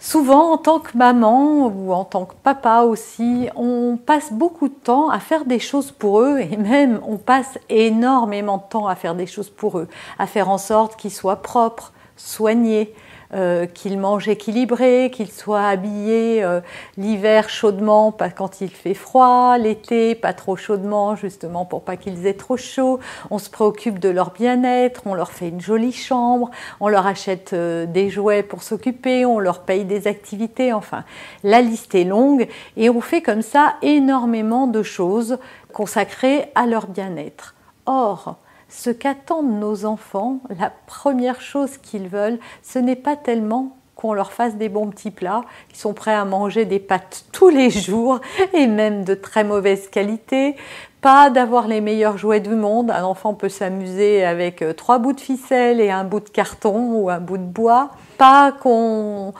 Souvent, en tant que maman ou en tant que papa aussi, on passe beaucoup de temps à faire des choses pour eux et même on passe énormément de temps à faire des choses pour eux, à faire en sorte qu'ils soient propres, soignés, euh, qu'il mange équilibré, qu'il soit habillé euh, l'hiver chaudement, pas quand il fait froid, l'été pas trop chaudement, justement pour pas qu'ils aient trop chaud. On se préoccupe de leur bien-être, on leur fait une jolie chambre, on leur achète euh, des jouets pour s'occuper, on leur paye des activités, enfin, la liste est longue et on fait comme ça énormément de choses consacrées à leur bien-être. Or, ce qu'attendent nos enfants, la première chose qu'ils veulent, ce n'est pas tellement qu'on leur fasse des bons petits plats, qu'ils sont prêts à manger des pâtes tous les jours et même de très mauvaise qualité, pas d'avoir les meilleurs jouets du monde. Un enfant peut s'amuser avec euh, trois bouts de ficelle et un bout de carton ou un bout de bois. Pas qu'on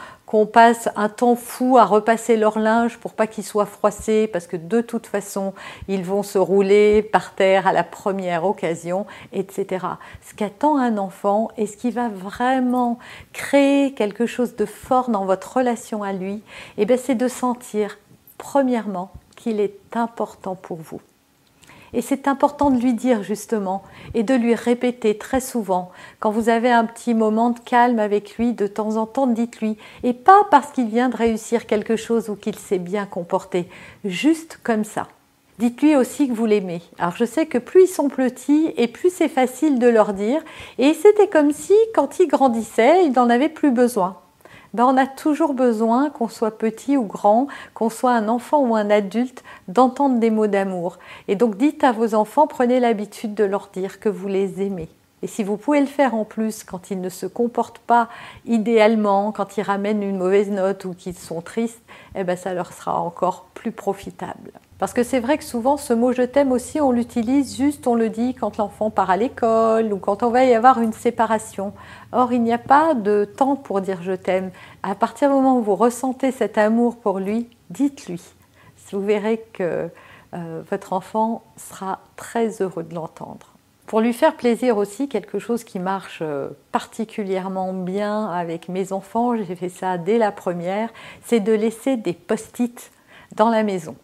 passe un temps fou à repasser leur linge pour pas qu'ils soient froissés, parce que de toute façon, ils vont se rouler par terre à la première occasion, etc. Ce qu'attend un enfant et ce qui va vraiment créer quelque chose de fort dans votre relation à lui, eh c'est de sentir, premièrement, qu'il est important pour vous. Et c'est important de lui dire justement et de lui répéter très souvent. Quand vous avez un petit moment de calme avec lui, de temps en temps, dites-lui. Et pas parce qu'il vient de réussir quelque chose ou qu'il s'est bien comporté. Juste comme ça. Dites-lui aussi que vous l'aimez. Alors je sais que plus ils sont petits et plus c'est facile de leur dire. Et c'était comme si quand ils grandissaient, ils n'en avaient plus besoin. Ben, on a toujours besoin, qu'on soit petit ou grand, qu'on soit un enfant ou un adulte, d'entendre des mots d'amour. Et donc dites à vos enfants, prenez l'habitude de leur dire que vous les aimez. Et si vous pouvez le faire en plus quand ils ne se comportent pas idéalement, quand ils ramènent une mauvaise note ou qu'ils sont tristes, eh ben ça leur sera encore plus profitable. Parce que c'est vrai que souvent ce mot je t'aime aussi, on l'utilise juste, on le dit quand l'enfant part à l'école ou quand on va y avoir une séparation. Or, il n'y a pas de temps pour dire je t'aime. À partir du moment où vous ressentez cet amour pour lui, dites-lui. Vous verrez que euh, votre enfant sera très heureux de l'entendre. Pour lui faire plaisir aussi, quelque chose qui marche euh, particulièrement bien avec mes enfants, j'ai fait ça dès la première, c'est de laisser des post-it dans la maison.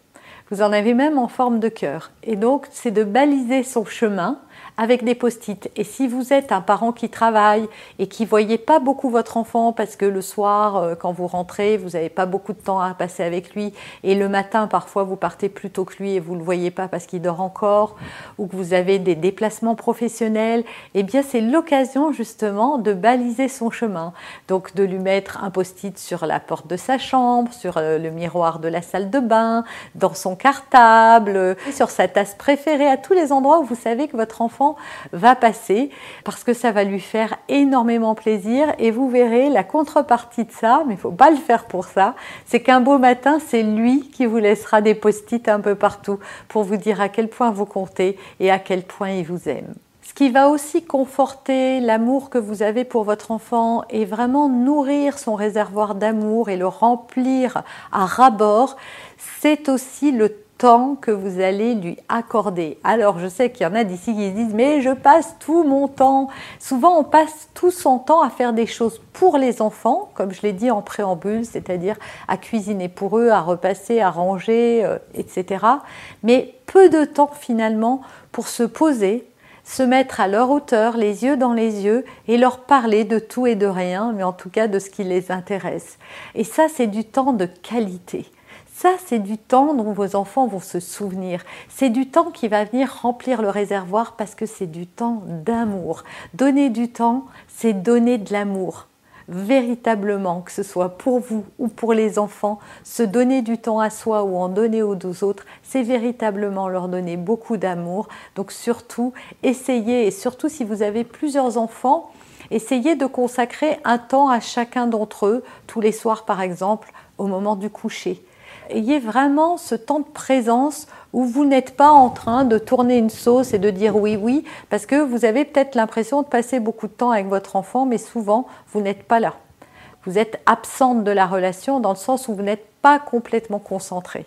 Vous en avez même en forme de cœur. Et donc, c'est de baliser son chemin avec des post-it. Et si vous êtes un parent qui travaille et qui ne voyez pas beaucoup votre enfant parce que le soir, euh, quand vous rentrez, vous n'avez pas beaucoup de temps à passer avec lui et le matin, parfois, vous partez plus tôt que lui et vous ne le voyez pas parce qu'il dort encore ou que vous avez des déplacements professionnels, eh bien, c'est l'occasion justement de baliser son chemin. Donc, de lui mettre un post-it sur la porte de sa chambre, sur euh, le miroir de la salle de bain, dans son cartable, sur sa tasse préférée, à tous les endroits où vous savez que votre enfant va passer parce que ça va lui faire énormément plaisir et vous verrez la contrepartie de ça, mais il faut pas le faire pour ça, c'est qu'un beau matin, c'est lui qui vous laissera des post-it un peu partout pour vous dire à quel point vous comptez et à quel point il vous aime. Ce qui va aussi conforter l'amour que vous avez pour votre enfant et vraiment nourrir son réservoir d'amour et le remplir à ras-bord, c'est aussi le temps que vous allez lui accorder. Alors je sais qu'il y en a d'ici qui disent mais je passe tout mon temps. Souvent on passe tout son temps à faire des choses pour les enfants, comme je l'ai dit en préambule, c'est-à-dire à cuisiner pour eux, à repasser, à ranger, euh, etc. Mais peu de temps finalement pour se poser, se mettre à leur hauteur, les yeux dans les yeux, et leur parler de tout et de rien, mais en tout cas de ce qui les intéresse. Et ça, c'est du temps de qualité. Ça, c'est du temps dont vos enfants vont se souvenir. C'est du temps qui va venir remplir le réservoir parce que c'est du temps d'amour. Donner du temps, c'est donner de l'amour. véritablement, que ce soit pour vous ou pour les enfants, se donner du temps à soi ou en donner aux deux autres, c'est véritablement leur donner beaucoup d'amour. Donc surtout, essayez, et surtout si vous avez plusieurs enfants, essayez de consacrer un temps à chacun d'entre eux, tous les soirs par exemple, au moment du coucher. Ayez vraiment ce temps de présence où vous n'êtes pas en train de tourner une sauce et de dire oui, oui, parce que vous avez peut-être l'impression de passer beaucoup de temps avec votre enfant, mais souvent, vous n'êtes pas là. Vous êtes absente de la relation dans le sens où vous n'êtes pas complètement concentré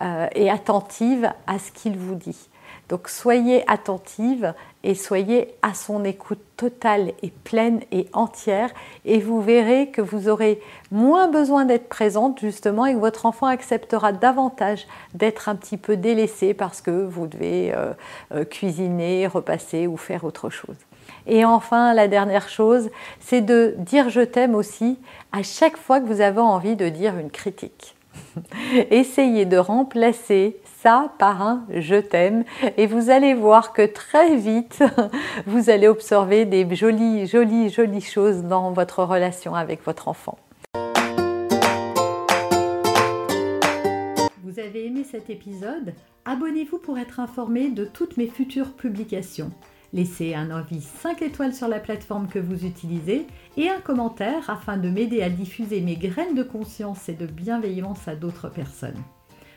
euh, et attentive à ce qu'il vous dit. Donc soyez attentive et soyez à son écoute totale et pleine et entière et vous verrez que vous aurez moins besoin d'être présente justement et que votre enfant acceptera davantage d'être un petit peu délaissé parce que vous devez euh, euh, cuisiner, repasser ou faire autre chose. Et enfin, la dernière chose, c'est de dire je t'aime aussi à chaque fois que vous avez envie de dire une critique. Essayez de remplacer par un je t'aime et vous allez voir que très vite, vous allez observer des jolies, jolies, jolies choses dans votre relation avec votre enfant. Vous avez aimé cet épisode? Abonnez-vous pour être informé de toutes mes futures publications. Laissez un avis 5 étoiles sur la plateforme que vous utilisez et un commentaire afin de m'aider à diffuser mes graines de conscience et de bienveillance à d'autres personnes.